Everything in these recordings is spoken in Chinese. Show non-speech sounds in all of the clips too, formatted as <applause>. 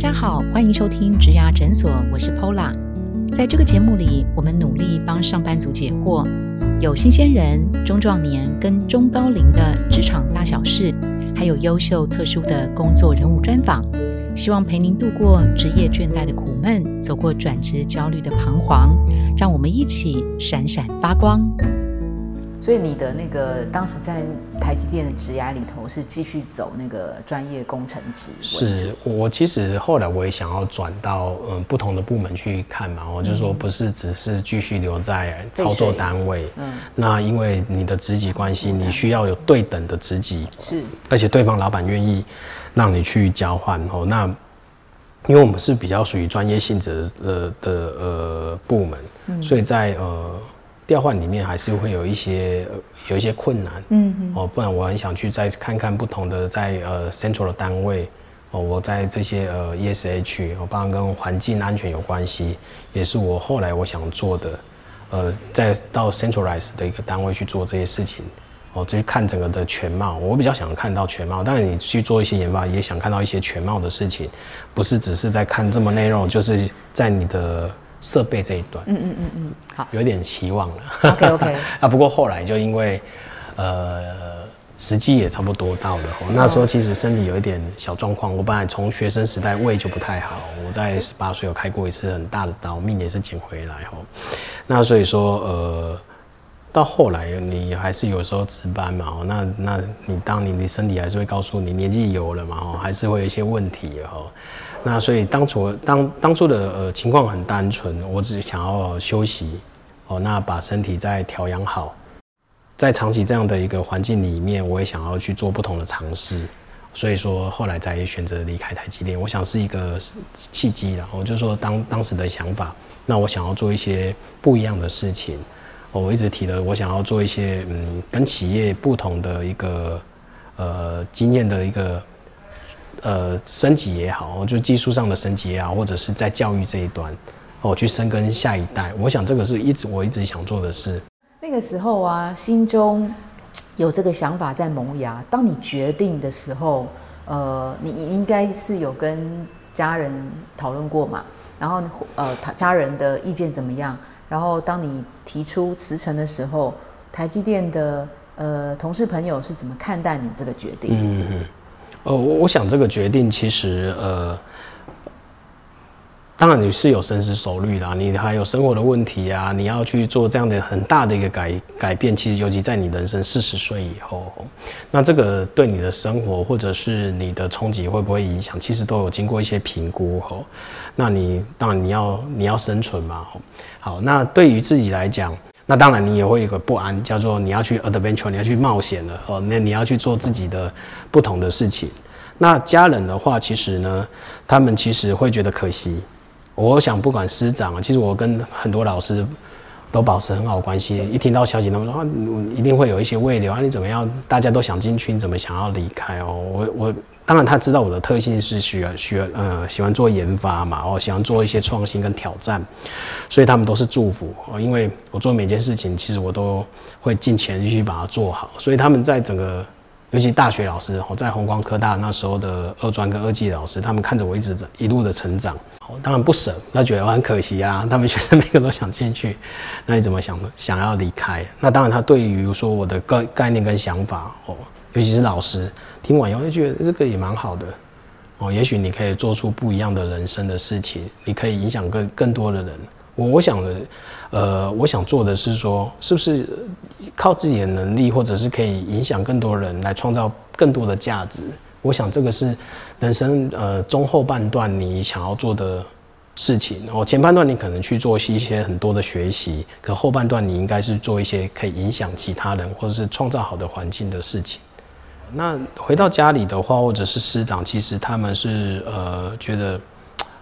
大家好，欢迎收听植牙诊所，我是 Pola。在这个节目里，我们努力帮上班族解惑，有新鲜人、中壮年跟中高龄的职场大小事，还有优秀特殊的工作人物专访，希望陪您度过职业倦怠的苦闷，走过转职焦虑的彷徨，让我们一起闪闪发光。所以你的那个当时在台积电的职涯里头是继续走那个专业工程职？是我其实后来我也想要转到嗯不同的部门去看嘛，我就说不是只是继续留在操作单位，嗯，那因为你的职级关系，你需要有对等的职级，是，而且对方老板愿意让你去交换哦，那因为我们是比较属于专业性质的的呃部门，所以在呃。调换里面还是会有一些有一些困难，嗯哦，不然我很想去再看看不同的在呃 central 的单位，哦，我在这些呃 ESH，我当然跟环境安全有关系，也是我后来我想做的，呃，再到 centralized 的一个单位去做这些事情，哦，去看整个的全貌，我比较想看到全貌，当然你去做一些研发也想看到一些全貌的事情，不是只是在看这么内容，就是在你的。设备这一段，嗯嗯嗯嗯，好，有点期望了。OK OK，<laughs> 啊，不过后来就因为，呃，时机也差不多到了。那时候其实身体有一点小状况，我本来从学生时代胃就不太好，我在十八岁有开过一次很大的刀，命也是捡回来吼。那所以说，呃，到后来你还是有时候值班嘛，哦，那那你当你你身体还是会告诉你年纪有了嘛，哦，还是会有一些问题哦。那所以当初当当初的呃情况很单纯，我只想要休息哦，那把身体再调养好，在长期这样的一个环境里面，我也想要去做不同的尝试，所以说后来才选择离开台积电。我想是一个契机啦，我就说当当时的想法，那我想要做一些不一样的事情，我一直提的，我想要做一些嗯跟企业不同的一个呃经验的一个。呃，升级也好，就技术上的升级也好，或者是在教育这一端，哦，去深耕下一代，我想这个是一直我一直想做的事。那个时候啊，心中有这个想法在萌芽。当你决定的时候，呃，你应该是有跟家人讨论过嘛？然后呃，他家人的意见怎么样？然后当你提出辞呈的时候，台积电的呃同事朋友是怎么看待你这个决定？嗯嗯。呃，我我想这个决定其实，呃，当然你是有深思熟虑的，你还有生活的问题啊，你要去做这样的很大的一个改改变，其实尤其在你人生四十岁以后，那这个对你的生活或者是你的冲击会不会影响，其实都有经过一些评估吼。那你当然你要你要生存嘛，好，那对于自己来讲。那当然，你也会有个不安，叫做你要去 adventure，你要去冒险了哦。那你要去做自己的不同的事情。那家人的话，其实呢，他们其实会觉得可惜。我想，不管师长啊，其实我跟很多老师都保持很好关系。一听到消息，他们说啊，一定会有一些未留啊，你怎么样？大家都想进去，你怎么想要离开哦？我我。当然，他知道我的特性是需要需要呃喜欢做研发嘛，哦，喜欢做一些创新跟挑战，所以他们都是祝福哦，因为我做每件事情，其实我都会尽全力去把它做好，所以他们在整个，尤其大学老师我，在红光科大那时候的二专跟二技老师，他们看着我一直在一路的成长，哦，当然不舍，他觉得我很可惜啊，<laughs> 他们学生每个都想进去，<laughs> 那你怎么想想要离开？那当然，他对于说我的概概念跟想法哦。尤其是老师听完以后就觉得这个也蛮好的哦，也许你可以做出不一样的人生的事情，你可以影响更更多的人。我我想的，呃，我想做的是说，是不是靠自己的能力，或者是可以影响更多人来创造更多的价值？我想这个是人生呃中后半段你想要做的事情。哦，前半段你可能去做一些很多的学习，可后半段你应该是做一些可以影响其他人，或者是创造好的环境的事情。那回到家里的话，或者是师长，其实他们是呃觉得，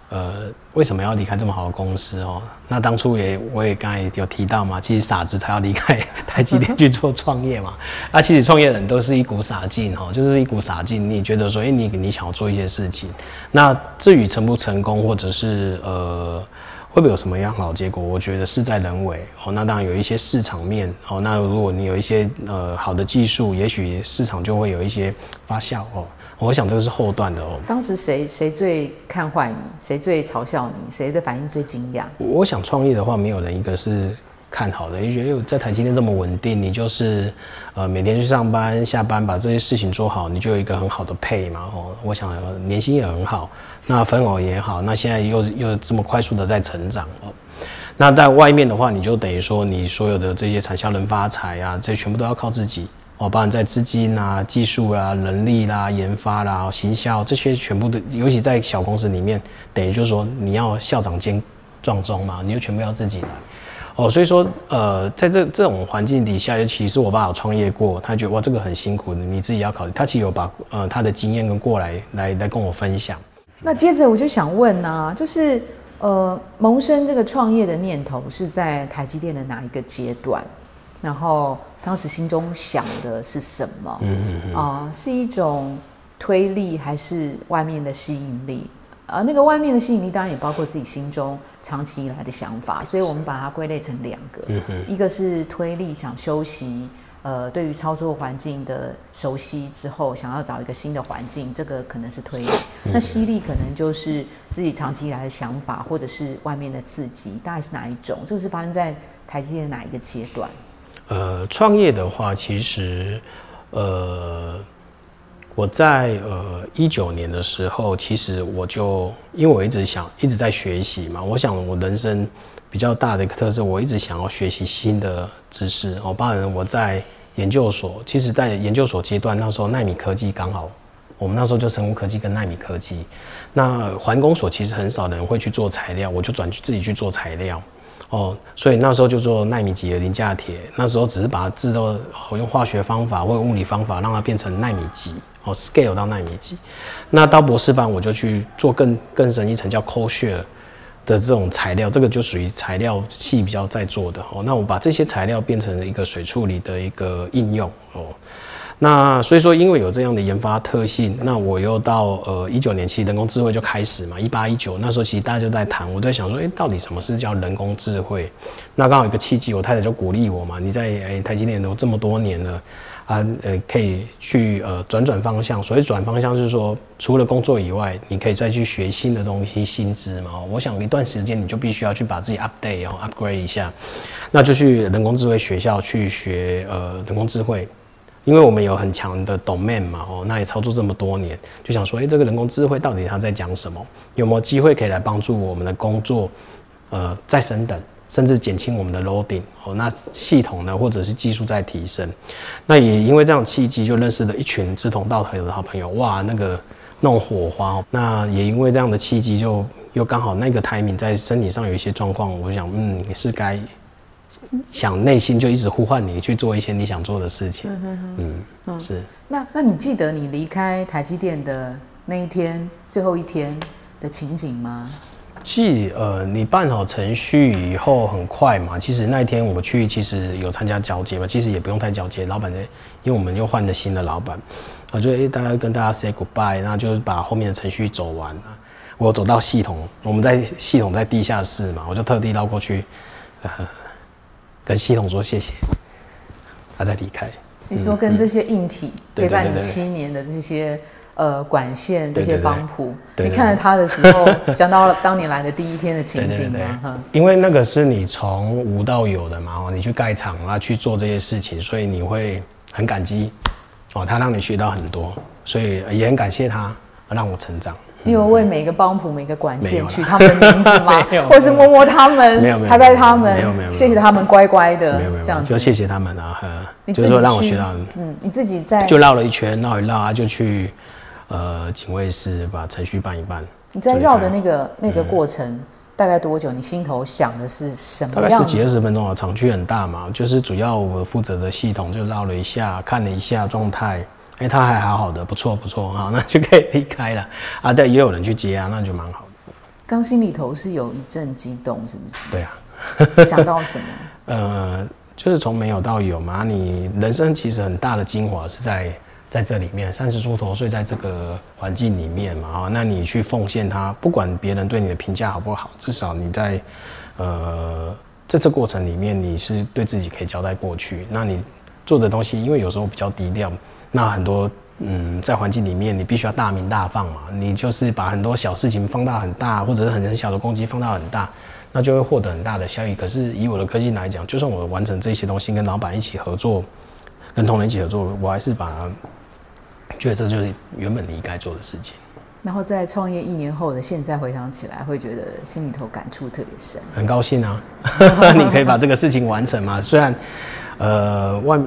呃为什么要离开这么好的公司哦？那当初也我也刚才有提到嘛，其实傻子才要离开 <laughs> 台积电去做创业嘛。那其实创业人都是一股傻劲哈，就是一股傻劲。你觉得说，哎，你你想要做一些事情，那至于成不成功，或者是呃。会不会有什么样好结果？我觉得事在人为哦。那当然有一些市场面哦。那如果你有一些呃好的技术，也许市场就会有一些发酵哦。我想这个是后段的哦。当时谁谁最看坏你？谁最嘲笑你？谁的反应最惊讶？我想创业的话，没有人一个是看好的，就觉得在台积电这么稳定，你就是呃每天去上班下班把这些事情做好，你就有一个很好的配嘛哦。我想年薪也很好，那分偶也好，那现在又又这么快速的在成长哦。那在外面的话，你就等于说你所有的这些产销人发财啊，这全部都要靠自己。哦，包含在资金啊、技术啊、人力啦、研发啦、行销这些全部的，尤其在小公司里面，等于就是说你要校长兼壮中嘛，你就全部要自己来。哦，所以说，呃，在这这种环境底下，尤其是我爸有创业过，他觉得哇，这个很辛苦的，你自己要考虑。他其实有把呃他的经验跟过来来来跟我分享。那接着我就想问啊，就是呃，萌生这个创业的念头是在台积电的哪一个阶段？然后。当时心中想的是什么？嗯嗯嗯啊，是一种推力还是外面的吸引力？呃，那个外面的吸引力当然也包括自己心中长期以来的想法，所以我们把它归类成两个。一个是推力，想休息，呃，对于操作环境的熟悉之后，想要找一个新的环境，这个可能是推力。那吸力可能就是自己长期以来的想法，或者是外面的刺激，大概是哪一种？这个是发生在台积电哪一个阶段？呃，创业的话，其实，呃，我在呃一九年的时候，其实我就因为我一直想一直在学习嘛，我想我人生比较大的一个特色，我一直想要学习新的知识。哦，包含我在研究所，其实在研究所阶段，那时候纳米科技刚好，我们那时候就生物科技跟纳米科技。那环工所其实很少人会去做材料，我就转去自己去做材料。哦，所以那时候就做纳米级的磷价铁，那时候只是把它制造，用化学方法或物理方法让它变成纳米级，哦，scale 到纳米级。那到博士班我就去做更更深一层叫 c o s h a r e 的这种材料，这个就属于材料系比较在做的哦。那我把这些材料变成一个水处理的一个应用哦。那所以说，因为有这样的研发特性，那我又到呃一九年其实人工智慧就开始嘛，一八一九那时候其实大家就在谈，我在想说，哎，到底什么是叫人工智慧？那刚好有个契机，我太太就鼓励我嘛，你在哎台积电都这么多年了，啊呃可以去呃转转方向。所以转方向是说，除了工作以外，你可以再去学新的东西、新知嘛。我想一段时间你就必须要去把自己 update 然后 upgrade 一下，那就去人工智慧学校去学呃人工智慧。因为我们有很强的 domain 嘛，哦，那也操作这么多年，就想说，哎，这个人工智慧到底它在讲什么？有没有机会可以来帮助我们的工作，呃，再升等，甚至减轻我们的 loading？哦，那系统呢，或者是技术在提升？那也因为这样契机，就认识了一群志同道合的好朋友，哇，那个那种火花。那也因为这样的契机，就又刚好那个 timing 在身体上有一些状况，我想，嗯，是该。想内心就一直呼唤你去做一些你想做的事情。嗯嗯，是。那那你记得你离开台积电的那一天最后一天的情景吗？是呃，你办好程序以后很快嘛。其实那一天我去，其实有参加交接嘛。其实也不用太交接，老板呢，因为我们又换了新的老板，我，就哎大家跟大家 say goodbye，那就是把后面的程序走完。我走到系统，我们在系统在地下室嘛，我就特地绕过去。跟系统说谢谢，他再离开。你说跟这些硬体陪伴你七年的这些呃管线这些帮浦，你看着他的时候，想到了当年来的第一天的情景吗？因为那个是你从无到有的嘛，你去盖厂啊去做这些事情，所以你会很感激哦，他让你学到很多，所以也很感谢他让我成长。你有为每个帮浦、每个管线取他们的名字吗？<laughs> 或是摸摸他们，拍拍他们，没有没有谢谢他们乖乖的，没有没有这样子就谢谢他们啊！就是说让我学到，嗯，你自己在就绕了一圈，绕一绕啊，就去呃警卫室把程序办一办。你在绕的那个那个过程大概多久？你心头想的是什么？大概是几二十分钟啊，厂区很大嘛，就是主要我负责的系统就绕了一下，看了一下状态。哎，他还好好的，不错不错，好，<laughs> 那就可以离开了啊。但也有人去接啊，那就蛮好的。刚心里头是有一阵激动，是不是？对啊。想到什么？<laughs> 呃，就是从没有到有嘛。你人生其实很大的精华是在在这里面，三十出头岁，在这个环境里面嘛。啊，那你去奉献它，不管别人对你的评价好不好，至少你在呃在这过程里面，你是对自己可以交代过去。那你做的东西，因为有时候比较低调。那很多嗯，在环境里面，你必须要大名大放嘛，你就是把很多小事情放大很大，或者是很很小的攻击放大很大，那就会获得很大的效益。可是以我的科技来讲，就算我完成这些东西，跟老板一起合作，跟同仁一起合作，我还是把觉得这就是原本你应该做的事情。然后在创业一年后的现在回想起来，会觉得心里头感触特别深。很高兴啊，<laughs> 你可以把这个事情完成嘛。虽然，呃，外。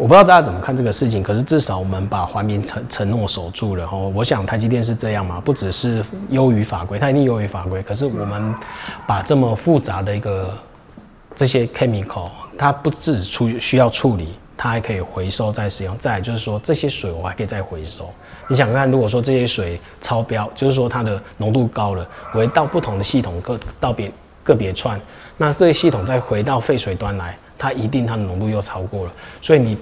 我不知道大家怎么看这个事情，可是至少我们把环民承承诺守住了哈。我想台积电是这样嘛，不只是优于法规，它一定优于法规。可是我们把这么复杂的一个这些 chemical，它不只处需要处理，它还可以回收再使用。再就是说这些水我还可以再回收。你想看，如果说这些水超标，就是说它的浓度高了，回到不同的系统个到别个别串，那这些系统再回到废水端来，它一定它的浓度又超过了，所以你。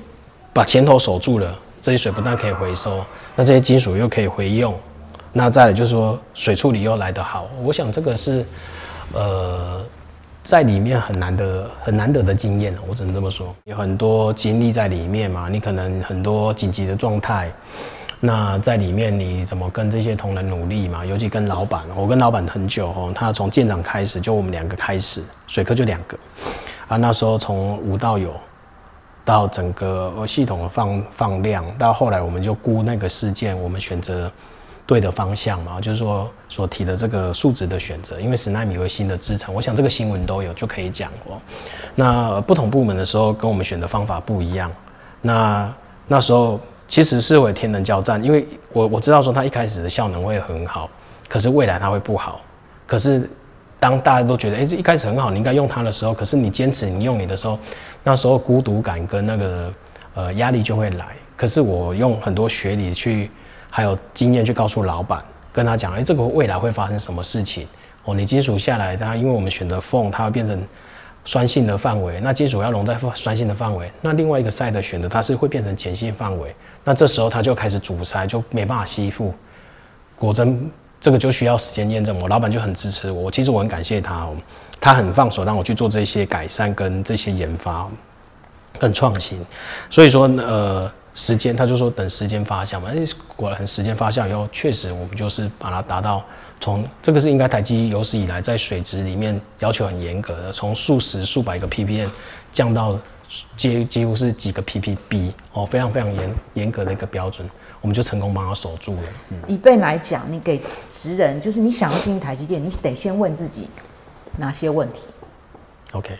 把前头守住了，这些水不但可以回收，那这些金属又可以回用，那再来就是说水处理又来得好。我想这个是，呃，在里面很难得、很难得的经验我只能这么说。有很多经历在里面嘛，你可能很多紧急的状态，那在里面你怎么跟这些同仁努力嘛？尤其跟老板，我跟老板很久哦，他从舰长开始就我们两个开始，水科就两个，啊，那时候从无到有。到整个系统的放放量，到后来我们就估那个事件，我们选择对的方向嘛，就是说所提的这个数值的选择，因为十纳米为新的制程，我想这个新闻都有就可以讲哦。那不同部门的时候跟我们选的方法不一样，那那时候其实是为天人交战，因为我我知道说它一开始的效能会很好，可是未来它会不好，可是。当大家都觉得，哎，这一开始很好，你应该用它的时候，可是你坚持你用你的时候，那时候孤独感跟那个呃压力就会来。可是我用很多学理去，还有经验去告诉老板，跟他讲，哎，这个未来会发生什么事情？哦，你金属下来，它因为我们选择缝，它会变成酸性的范围，那金属要溶在酸性的范围，那另外一个塞的选择它是会变成碱性范围，那这时候它就开始阻塞，就没办法吸附。果真。这个就需要时间验证，我老板就很支持我。其实我很感谢他，他很放手让我去做这些改善跟这些研发，更创新。所以说，呃，时间他就说等时间发酵嘛。哎，果然时间发酵以后，确实我们就是把它达到从这个是应该台积有史以来在水质里面要求很严格的，从数十数百个 ppm 降到几几乎是几个 ppb 哦，非常非常严严格的一个标准。我们就成功帮他守住了。嗯以辈来讲，你给职人，就是你想要进台积电，你得先问自己哪些问题。OK，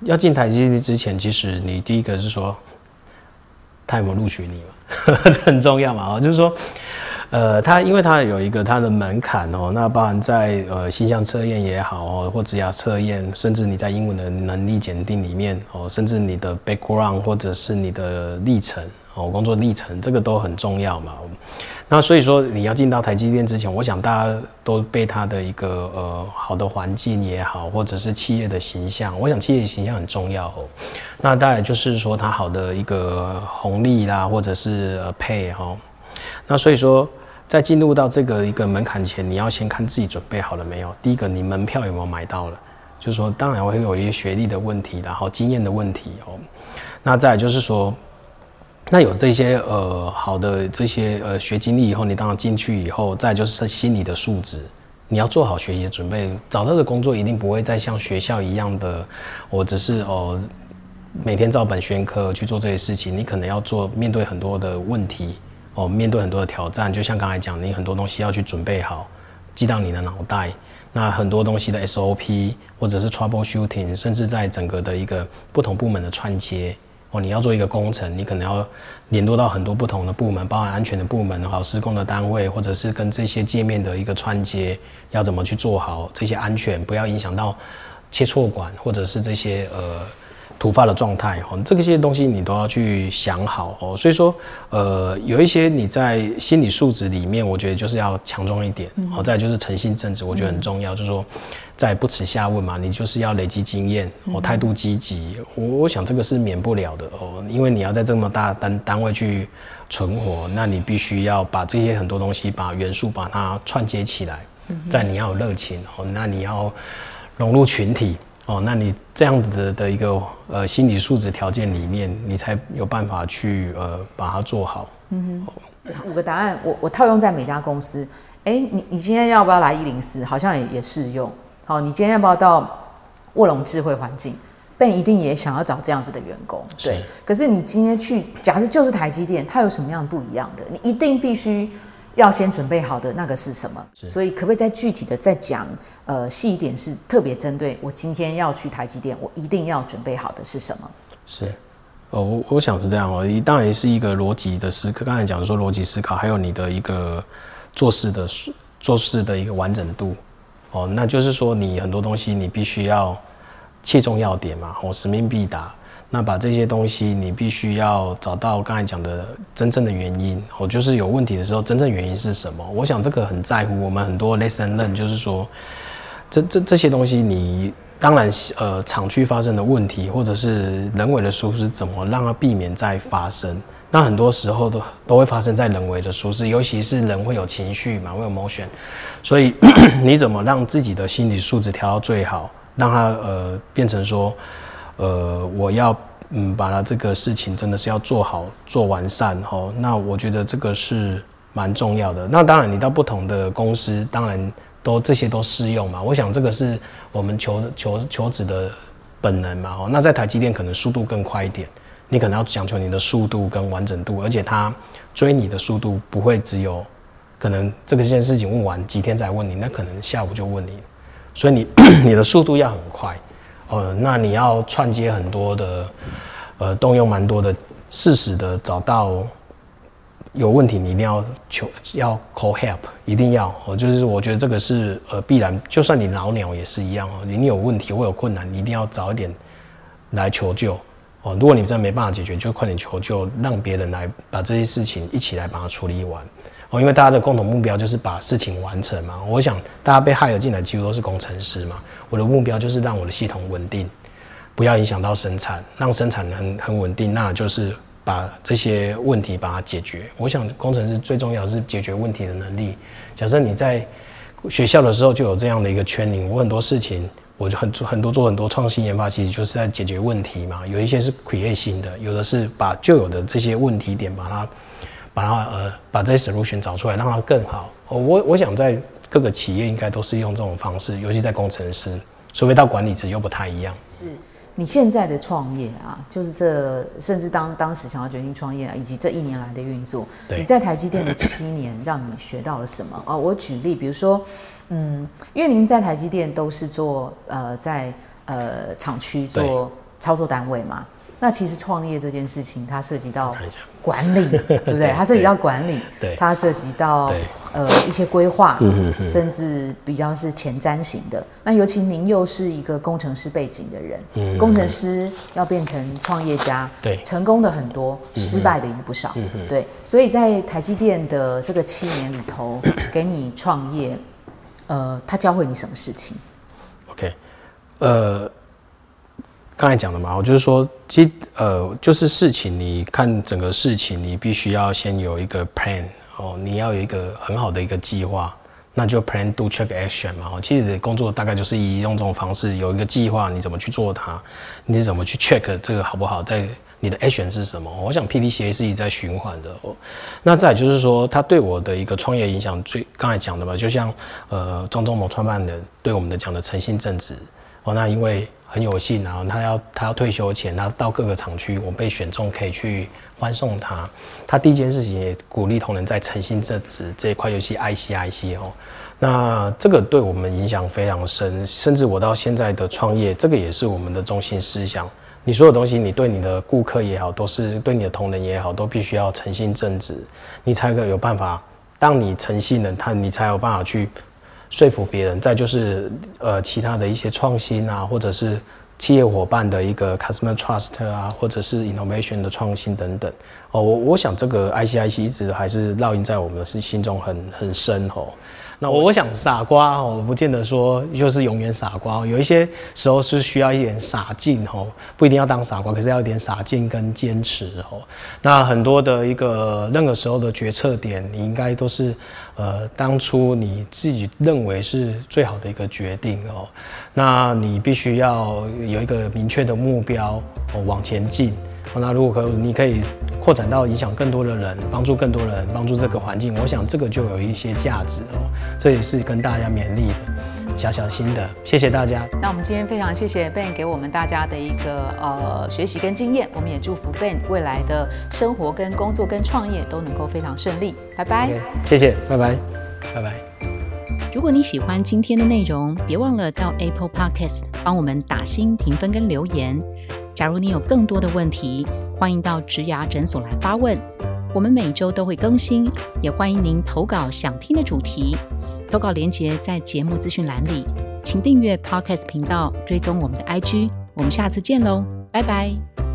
要进台积电之前，其实你第一个是说，他有没有录取你嘛？<laughs> 这很重要嘛。哦，就是说，呃，他因为他有一个他的门槛哦，那包含在呃形象测验也好哦，或职涯测验，甚至你在英文的能力检定里面哦，甚至你的 background 或者是你的历程。哦，工作历程这个都很重要嘛。那所以说，你要进到台积电之前，我想大家都被它的一个呃好的环境也好，或者是企业的形象，我想企业形象很重要哦。那当然就是说它好的一个红利啦，或者是配哈。那所以说，在进入到这个一个门槛前，你要先看自己准备好了没有。第一个，你门票有没有买到了？就是说，当然会有一些学历的问题，然后经验的问题哦。那再就是说。那有这些呃好的这些呃学经历以后，你当然进去以后，再就是心理的素质，你要做好学习准备。找到的工作一定不会再像学校一样的，我只是哦每天照本宣科去做这些事情。你可能要做面对很多的问题哦，面对很多的挑战。就像刚才讲，你很多东西要去准备好，记到你的脑袋。那很多东西的 SOP 或者是 trouble shooting，甚至在整个的一个不同部门的串接。哦，你要做一个工程，你可能要联络到很多不同的部门，包含安全的部门，好施工的单位，或者是跟这些界面的一个串接，要怎么去做好这些安全，不要影响到切错管，或者是这些呃突发的状态，哦，这些东西你都要去想好哦。所以说，呃，有一些你在心理素质里面，我觉得就是要强壮一点，好，再就是诚信正直，我觉得很重要，就是说。在不耻下问嘛，你就是要累积经验，哦，态度积极，我我想这个是免不了的哦，因为你要在这么大单单位去存活，那你必须要把这些很多东西，把元素把它串接起来，在你要有热情哦，那你要融入群体哦，那你这样子的的一个呃心理素质条件里面，你才有办法去呃把它做好。嗯哼。五个答案，我我套用在每家公司。哎，你你今天要不要来一零四？好像也也适用。好，你今天要不要到卧龙智慧环境？Ben 一定也想要找这样子的员工。对。可是你今天去，假设就是台积电，它有什么样不一样的？你一定必须要先准备好的那个是什么？所以可不可以再具体的再讲？呃，细一点是特别针对我今天要去台积电，我一定要准备好的是什么？是。哦，我我想是这样哦，当然是一个逻辑的思考。刚才讲说逻辑思考，还有你的一个。做事的做事的一个完整度，哦，那就是说你很多东西你必须要切中要点嘛，哦，使命必达。那把这些东西你必须要找到刚才讲的真正的原因，哦，就是有问题的时候真正原因是什么？我想这个很在乎我们很多 lesson learn，就是说这这这些东西你当然呃厂区发生的问题或者是人为的疏失，怎么让它避免再发生？那很多时候都都会发生在人为的疏失，尤其是人会有情绪嘛，会有 motion，所以 <coughs> 你怎么让自己的心理素质调到最好，让它呃变成说，呃我要嗯把它这个事情真的是要做好做完善哦，那我觉得这个是蛮重要的。那当然你到不同的公司，当然都这些都适用嘛。我想这个是我们求求求职的本能嘛。哦，那在台积电可能速度更快一点。你可能要讲求你的速度跟完整度，而且他追你的速度不会只有可能这个件事情问完几天再问你，那可能下午就问你，所以你 <clears throat> 你的速度要很快，呃，那你要串接很多的，呃，动用蛮多的事实的找到有问题，你一定要求要 call help，一定要，哦，就是我觉得这个是呃必然，就算你老鸟也是一样哦，你有问题或有困难，你一定要早一点来求救。哦，如果你真的没办法解决，就快点求救，让别人来把这些事情一起来把它处理完。哦，因为大家的共同目标就是把事情完成嘛。我想大家被害了进来，几乎都是工程师嘛。我的目标就是让我的系统稳定，不要影响到生产，让生产很很稳定，那就是把这些问题把它解决。我想工程师最重要是解决问题的能力。假设你在学校的时候就有这样的一个圈领，我很多事情。我就很做很多做很多创新研发，其实就是在解决问题嘛。有一些是 create 新的，有的是把旧有的这些问题点，把它把它呃把这些 solution 找出来，让它更好。我我想在各个企业应该都是用这种方式，尤其在工程师，除非到管理职又不太一样。是。你现在的创业啊，就是这，甚至当当时想要决定创业啊，以及这一年来的运作，你在台积电的七年，让你学到了什么？哦，我举例，比如说，嗯，因为您在台积电都是做呃在呃厂区做操作单位嘛。那其实创业这件事情，它涉及到 <laughs> 管理，对不对？它涉及到管理，它涉及到呃一些规划，甚至比较是前瞻型的。那尤其您又是一个工程师背景的人，工程师要变成创业家，对，成功的很多，失败的也不少，对。所以在台积电的这个七年里头，<coughs> 给你创业，呃，他教会你什么事情？OK，呃。刚才讲的嘛，我就是说，其实呃，就是事情，你看整个事情，你必须要先有一个 plan 哦，你要有一个很好的一个计划，那就 plan do check action 嘛。哦，其实工作大概就是以用这种方式，有一个计划，你怎么去做它，你怎么去 check 这个好不好？在你的 action 是什么？我想 P D C A 是一直在循环的哦。那再就是说，他对我的一个创业影响，最刚才讲的嘛，就像呃，庄中谋创办人对我们的讲的诚信正直哦，那因为。很有幸啊，他要他要退休前，他到各个厂区，我被选中可以去欢送他。他第一件事情也鼓励同仁在诚信正直这一块，尤其 IC IC 哦，那这个对我们影响非常深，甚至我到现在的创业，这个也是我们的中心思想。你所有东西，你对你的顾客也好，都是对你的同仁也好，都必须要诚信正直，你才可有办法。当你诚信了，他你才有办法去。说服别人，再就是呃其他的一些创新啊，或者是企业伙伴的一个 customer trust 啊，或者是 innovation 的创新等等。哦，我我想这个 ICIC 一直还是烙印在我们的心中很很深哦。那我我想傻瓜哦，不见得说就是永远傻瓜，有一些时候是需要一点傻劲哦，不一定要当傻瓜，可是要一点傻劲跟坚持哦。那很多的一个任何时候的决策点，你应该都是呃当初你自己认为是最好的一个决定哦。那你必须要有一个明确的目标哦，往前进那如果可你可以扩展到影响更多的人，帮助更多人，帮助这个环境，我想这个就有一些价值哦。这也是跟大家勉励的小小心的，谢谢大家。那我们今天非常谢谢 Ben 给我们大家的一个呃学习跟经验，我们也祝福 Ben 未来的生活跟工作跟创业都能够非常顺利。拜拜，谢谢，拜拜，拜拜。如果你喜欢今天的内容，别忘了到 Apple Podcast 帮我们打新评分跟留言。假如你有更多的问题，欢迎到植牙诊所来发问，我们每周都会更新，也欢迎您投稿想听的主题。投稿链接在节目资讯栏里，请订阅 Podcast 频道，追踪我们的 IG。我们下次见喽，拜拜。